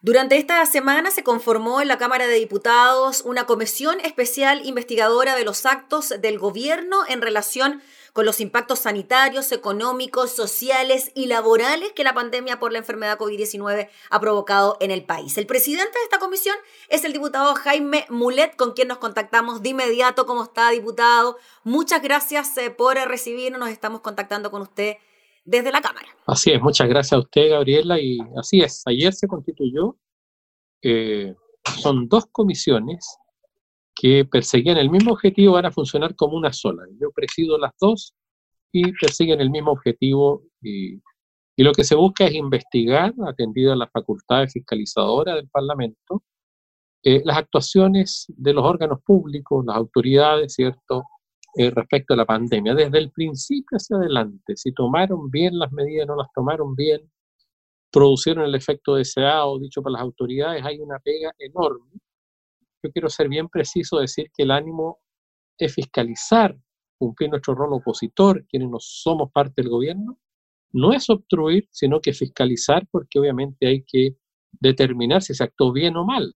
Durante esta semana se conformó en la Cámara de Diputados una comisión especial investigadora de los actos del gobierno en relación con los impactos sanitarios, económicos, sociales y laborales que la pandemia por la enfermedad COVID-19 ha provocado en el país. El presidente de esta comisión es el diputado Jaime Mulet, con quien nos contactamos de inmediato. ¿Cómo está, diputado? Muchas gracias eh, por recibirnos. Nos estamos contactando con usted desde la Cámara. Así es, muchas gracias a usted, Gabriela, y así es, ayer se constituyó, eh, son dos comisiones que perseguían el mismo objetivo, van a funcionar como una sola. Yo presido las dos y persiguen el mismo objetivo y, y lo que se busca es investigar, atendido a las facultades fiscalizadoras del Parlamento, eh, las actuaciones de los órganos públicos, las autoridades, ¿cierto?, eh, respecto a la pandemia, desde el principio hacia adelante, si tomaron bien las medidas, no las tomaron bien, producieron el efecto deseado, dicho por las autoridades, hay una pega enorme. Yo quiero ser bien preciso, decir que el ánimo es fiscalizar, cumplir nuestro rol opositor, quienes no somos parte del gobierno, no es obstruir, sino que fiscalizar, porque obviamente hay que determinar si se actuó bien o mal.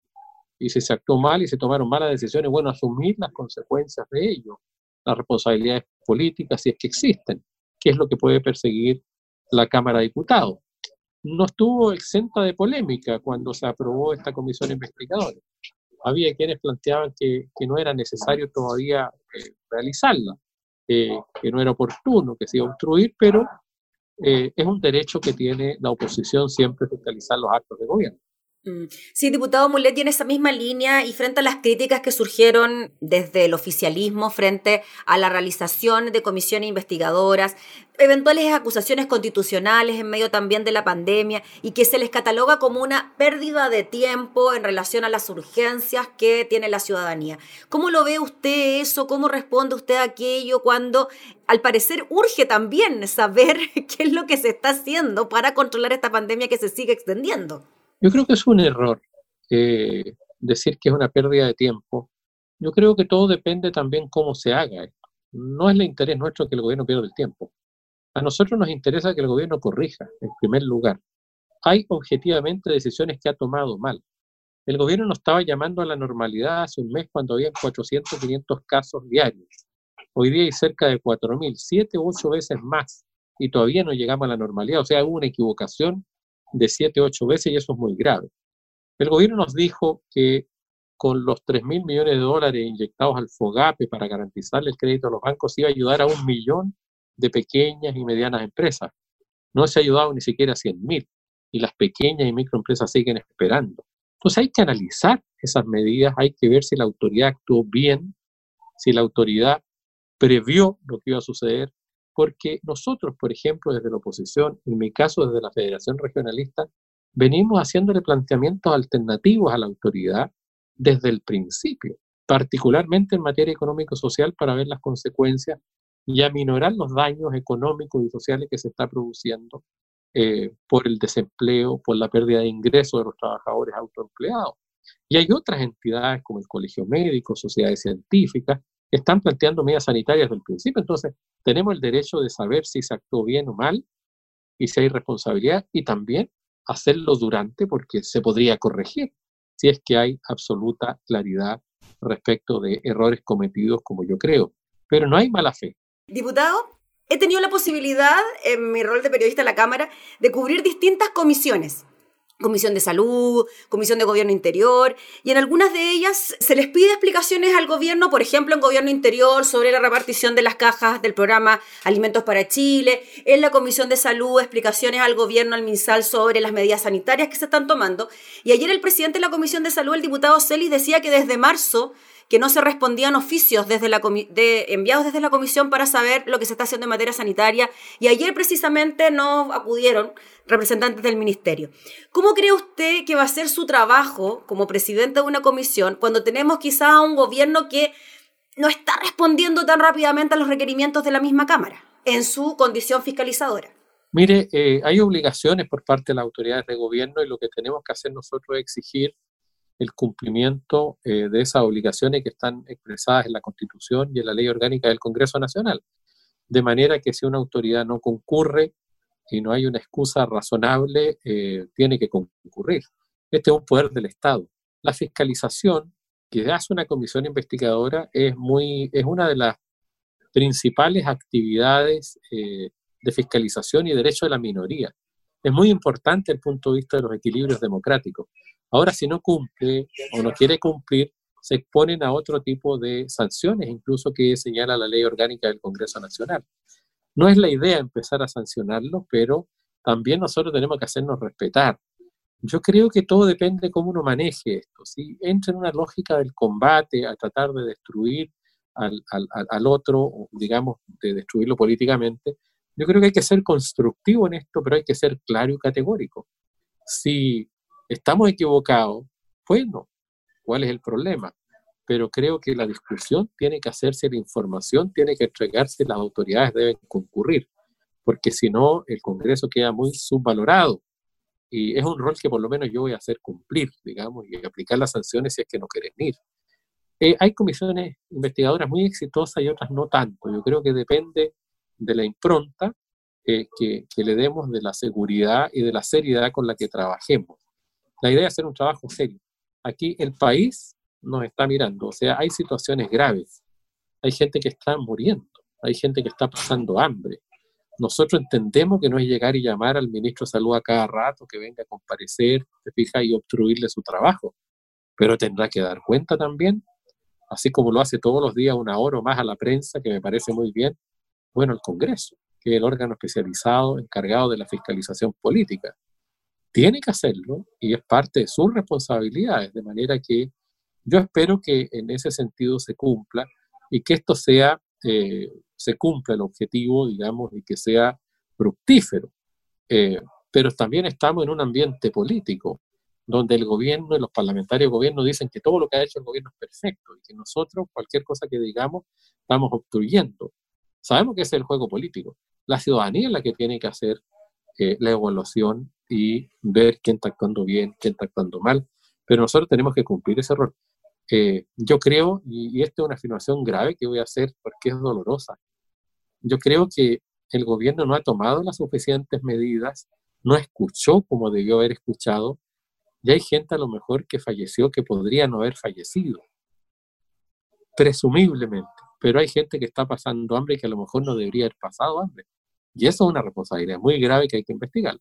Y si se actuó mal y se tomaron malas decisiones, bueno, asumir las consecuencias de ello las responsabilidades políticas, si es que existen, que es lo que puede perseguir la Cámara de Diputados. No estuvo exenta de polémica cuando se aprobó esta comisión investigadora. Había quienes planteaban que, que no era necesario todavía eh, realizarla, eh, que no era oportuno, que se iba a obstruir, pero eh, es un derecho que tiene la oposición siempre fiscalizar los actos de gobierno. Mm. Sí, diputado Mulet tiene esa misma línea y frente a las críticas que surgieron desde el oficialismo frente a la realización de comisiones investigadoras, eventuales acusaciones constitucionales en medio también de la pandemia y que se les cataloga como una pérdida de tiempo en relación a las urgencias que tiene la ciudadanía. ¿Cómo lo ve usted eso? ¿Cómo responde usted a aquello cuando al parecer urge también saber qué es lo que se está haciendo para controlar esta pandemia que se sigue extendiendo? Yo creo que es un error eh, decir que es una pérdida de tiempo. Yo creo que todo depende también cómo se haga. No es el interés nuestro que el gobierno pierda el tiempo. A nosotros nos interesa que el gobierno corrija, en primer lugar. Hay objetivamente decisiones que ha tomado mal. El gobierno nos estaba llamando a la normalidad hace un mes cuando había 400, 500 casos diarios. Hoy día hay cerca de 4.000, 7 u 8 veces más, y todavía no llegamos a la normalidad. O sea, hubo una equivocación de 7, 8 veces y eso es muy grave. El gobierno nos dijo que con los 3 mil millones de dólares inyectados al FOGAPE para garantizarle el crédito a los bancos iba a ayudar a un millón de pequeñas y medianas empresas. No se ha ayudado ni siquiera a 100 mil y las pequeñas y microempresas siguen esperando. Entonces hay que analizar esas medidas, hay que ver si la autoridad actuó bien, si la autoridad previó lo que iba a suceder, porque nosotros, por ejemplo, desde la oposición, en mi caso desde la Federación Regionalista, venimos haciéndole planteamientos alternativos a la autoridad desde el principio, particularmente en materia económico-social para ver las consecuencias y aminorar los daños económicos y sociales que se está produciendo eh, por el desempleo, por la pérdida de ingresos de los trabajadores autoempleados. Y hay otras entidades como el Colegio Médico, sociedades científicas, están planteando medidas sanitarias desde el principio. Entonces, tenemos el derecho de saber si se actuó bien o mal y si hay responsabilidad y también hacerlo durante porque se podría corregir si es que hay absoluta claridad respecto de errores cometidos como yo creo. Pero no hay mala fe. Diputado, he tenido la posibilidad en mi rol de periodista en la Cámara de cubrir distintas comisiones Comisión de Salud, Comisión de Gobierno Interior, y en algunas de ellas se les pide explicaciones al gobierno, por ejemplo, en Gobierno Interior, sobre la repartición de las cajas del programa Alimentos para Chile, en la Comisión de Salud, explicaciones al gobierno, al MinSal, sobre las medidas sanitarias que se están tomando. Y ayer el presidente de la Comisión de Salud, el diputado Celis, decía que desde marzo que no se respondían oficios desde la enviados desde la comisión para saber lo que se está haciendo en materia sanitaria y ayer precisamente no acudieron representantes del ministerio. ¿Cómo cree usted que va a ser su trabajo como presidente de una comisión cuando tenemos quizás un gobierno que no está respondiendo tan rápidamente a los requerimientos de la misma Cámara en su condición fiscalizadora? Mire, eh, hay obligaciones por parte de las autoridades de gobierno y lo que tenemos que hacer nosotros es exigir el cumplimiento eh, de esas obligaciones que están expresadas en la Constitución y en la Ley Orgánica del Congreso Nacional. De manera que si una autoridad no concurre y no hay una excusa razonable, eh, tiene que concurrir. Este es un poder del Estado. La fiscalización que hace una comisión investigadora es, muy, es una de las principales actividades eh, de fiscalización y derecho de la minoría. Es muy importante el punto de vista de los equilibrios democráticos. Ahora, si no cumple o no quiere cumplir, se exponen a otro tipo de sanciones, incluso que señala la ley orgánica del Congreso Nacional. No es la idea empezar a sancionarlo, pero también nosotros tenemos que hacernos respetar. Yo creo que todo depende de cómo uno maneje esto. Si entra en una lógica del combate, a tratar de destruir al, al, al otro, digamos, de destruirlo políticamente, yo creo que hay que ser constructivo en esto, pero hay que ser claro y categórico. Si estamos equivocados, bueno, ¿cuál es el problema? Pero creo que la discusión tiene que hacerse, la información tiene que entregarse, las autoridades deben concurrir, porque si no, el Congreso queda muy subvalorado. Y es un rol que por lo menos yo voy a hacer cumplir, digamos, y aplicar las sanciones si es que no quieren ir. Eh, hay comisiones investigadoras muy exitosas y otras no tanto. Yo creo que depende de la impronta que, que, le demos de la seguridad y de la seriedad con la que trabajemos. La idea es hacer un trabajo serio. Aquí el país nos está mirando, o sea, hay situaciones graves, hay gente que está muriendo, hay gente que está pasando hambre. Nosotros entendemos que no es llegar y llamar al ministro de Salud a cada rato que venga a comparecer, se fija, y obstruirle su trabajo, pero tendrá que dar cuenta también, así como lo hace todos los días una hora o más a la prensa, que me parece muy bien, bueno, el Congreso, que es el órgano especializado encargado de la fiscalización política. Tiene que hacerlo y es parte de sus responsabilidades, de manera que yo espero que en ese sentido se cumpla y que esto sea, eh, se cumpla el objetivo, digamos, y que sea fructífero. Eh, pero también estamos en un ambiente político donde el gobierno y los parlamentarios del gobierno dicen que todo lo que ha hecho el gobierno es perfecto y que nosotros, cualquier cosa que digamos, estamos obstruyendo. Sabemos que ese es el juego político. La ciudadanía es la que tiene que hacer eh, la evaluación y ver quién está actuando bien, quién está actuando mal, pero nosotros tenemos que cumplir ese rol. Eh, yo creo, y, y esta es una afirmación grave que voy a hacer porque es dolorosa, yo creo que el gobierno no ha tomado las suficientes medidas, no escuchó como debió haber escuchado, y hay gente a lo mejor que falleció que podría no haber fallecido, presumiblemente pero hay gente que está pasando hambre y que a lo mejor no debería haber pasado hambre. Y eso es una responsabilidad muy grave que hay que investigar.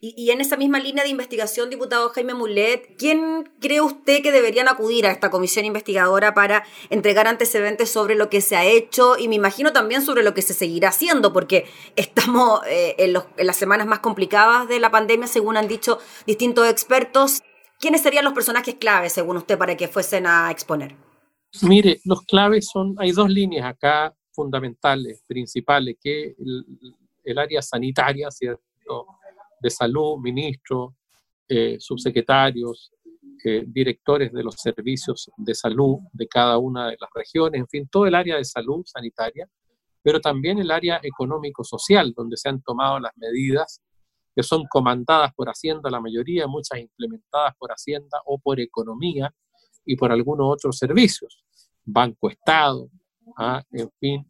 Y, en esa misma línea de investigación, diputado Jaime Mulet, ¿quién cree usted que deberían acudir a esta comisión investigadora para entregar antecedentes sobre lo que se ha hecho y me imagino también sobre lo que se seguirá haciendo? Porque estamos eh, en, las semanas más complicadas de la pandemia, según han dicho distintos expertos. ¿Quiénes serían los personajes claves, según usted, para que fuesen a exponer? Mire, los claves son, hay dos líneas acá fundamentales, principales, que el, área sanitaria, ¿cierto? De salud, ministros, eh, subsecretarios, eh, directores de los servicios de salud de cada una de las regiones, en fin, todo el área de salud sanitaria, pero también el área económico-social, donde se han tomado las medidas que son comandadas por Hacienda, la mayoría, muchas implementadas por Hacienda o por economía, y por algunos otros servicios, Banco Estado, ¿ah? en fin.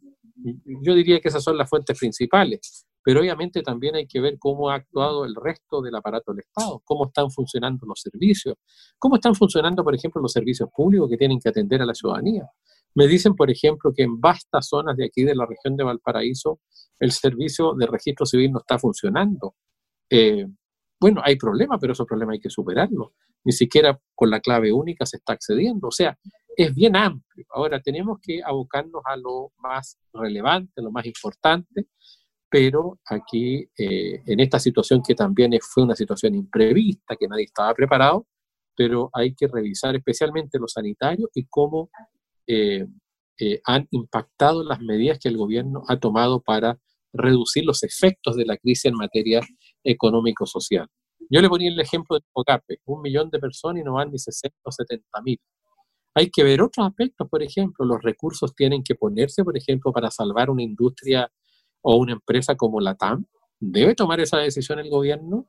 Yo diría que esas son las fuentes principales, pero obviamente también hay que ver cómo ha actuado el resto del aparato del Estado, cómo están funcionando los servicios, cómo están funcionando, por ejemplo, los servicios públicos que tienen que atender a la ciudadanía. Me dicen, por ejemplo, que en vastas zonas de aquí de la región de Valparaíso el servicio de registro civil no está funcionando. Eh, bueno, hay problemas, pero esos problemas hay que superarlos ni siquiera con la clave única se está accediendo. O sea, es bien amplio. Ahora tenemos que abocarnos a lo más relevante, lo más importante, pero aquí, eh, en esta situación que también fue una situación imprevista, que nadie estaba preparado, pero hay que revisar especialmente los sanitarios y cómo eh, eh, han impactado las medidas que el gobierno ha tomado para reducir los efectos de la crisis en materia económico-social. Yo le ponía el ejemplo de Pocape, un millón de personas y no van ni 60 o 70 mil. Hay que ver otros aspectos, por ejemplo, los recursos tienen que ponerse, por ejemplo, para salvar una industria o una empresa como la TAM. ¿Debe tomar esa decisión el gobierno?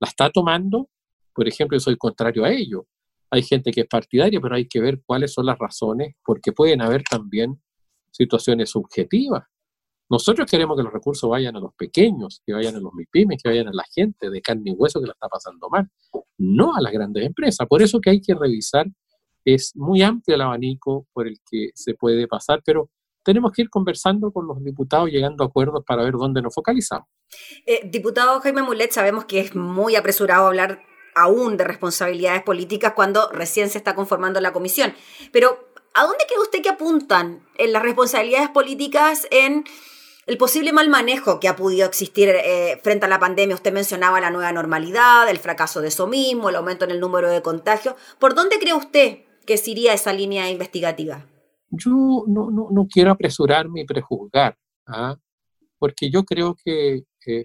¿La está tomando? Por ejemplo, yo soy contrario a ello. Hay gente que es partidaria, pero hay que ver cuáles son las razones, porque pueden haber también situaciones subjetivas. Nosotros queremos que los recursos vayan a los pequeños, que vayan a los MIPIMES, que vayan a la gente de carne y hueso que la está pasando mal, no a las grandes empresas. Por eso que hay que revisar, es muy amplio el abanico por el que se puede pasar, pero tenemos que ir conversando con los diputados, llegando a acuerdos para ver dónde nos focalizamos. Eh, diputado Jaime Mulet, sabemos que es muy apresurado hablar aún de responsabilidades políticas cuando recién se está conformando la comisión, pero ¿a dónde cree usted que apuntan en las responsabilidades políticas en el posible mal manejo que ha podido existir eh, frente a la pandemia. Usted mencionaba la nueva normalidad, el fracaso de eso mismo, el aumento en el número de contagios. ¿Por dónde cree usted que se iría esa línea investigativa? Yo no, no, quiero apresurarme y prejuzgar, ¿ah? porque yo creo que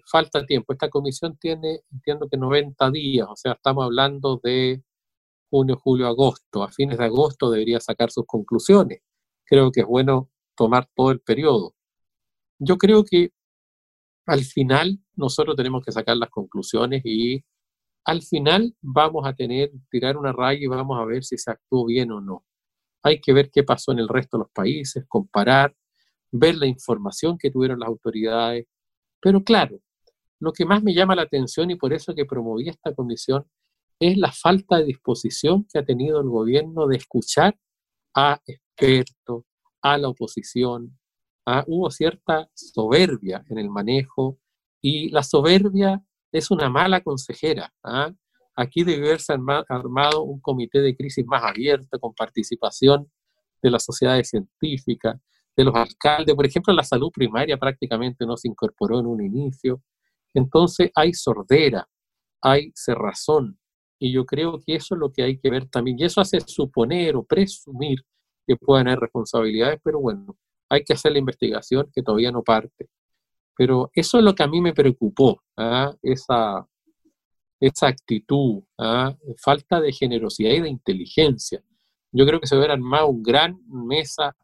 falta tiempo. Esta comisión tiene, entiendo que 90 días, o sea, estamos hablando de junio, julio, agosto. A fines de agosto debería sacar sus conclusiones. Creo que es bueno tomar todo el periodo yo creo que al final nosotros tenemos que sacar las conclusiones y al final vamos a tener, tirar una raya y vamos a ver si se actuó bien o no. Hay que ver qué pasó en el resto de los países, comparar, ver la información que tuvieron las autoridades. Pero claro, lo que más me llama la atención y por eso que promoví esta comisión es la falta de disposición que ha tenido el gobierno de escuchar a expertos, a la oposición, hubo cierta soberbia en el manejo y la soberbia es una mala consejera. ¿ah? Aquí debe haberse armado un comité de crisis más abierto, con participación de las sociedades científicas, de los alcaldes. Por ejemplo, la salud primaria prácticamente no se incorporó en un inicio. Entonces hay sordera, hay cerrazón. Y yo creo que eso es lo que hay que ver también. Y eso hace suponer o presumir que pueden haber responsabilidades, pero bueno, hay que hacer la investigación que todavía no parte. Pero eso es lo que a mí me preocupó, ¿ah? esa, esa actitud, ¿ah? falta de generosidad y de inteligencia. Yo creo que se hubiera armado una gran mesa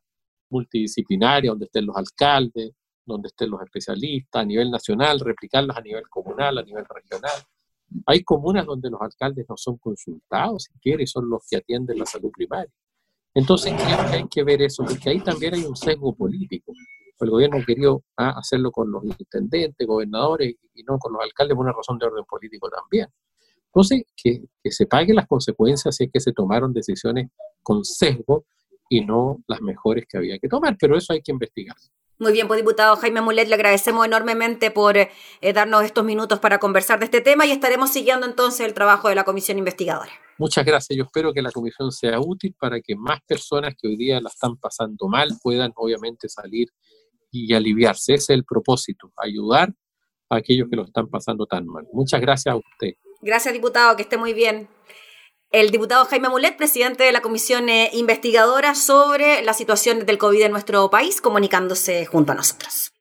multidisciplinaria donde estén los alcaldes, donde estén los especialistas a nivel nacional, replicarlos a nivel comunal, a nivel regional. Hay comunas donde los alcaldes no son consultados siquiera y son los que atienden la salud primaria. Entonces creo que hay que ver eso, porque ahí también hay un sesgo político. El gobierno querido ah, hacerlo con los intendentes, gobernadores y no con los alcaldes por una razón de orden político también. Entonces, que, que se paguen las consecuencias si es que se tomaron decisiones con sesgo y no las mejores que había que tomar, pero eso hay que investigar. Muy bien, pues diputado Jaime Mulet, le agradecemos enormemente por eh, darnos estos minutos para conversar de este tema y estaremos siguiendo entonces el trabajo de la comisión investigadora. Muchas gracias. Yo espero que la comisión sea útil para que más personas que hoy día la están pasando mal puedan obviamente salir y aliviarse. Ese es el propósito, ayudar a aquellos que lo están pasando tan mal. Muchas gracias a usted. Gracias, diputado, que esté muy bien el diputado Jaime Mulet, presidente de la comisión eh, investigadora sobre la situación del COVID en nuestro país, comunicándose junto a nosotros.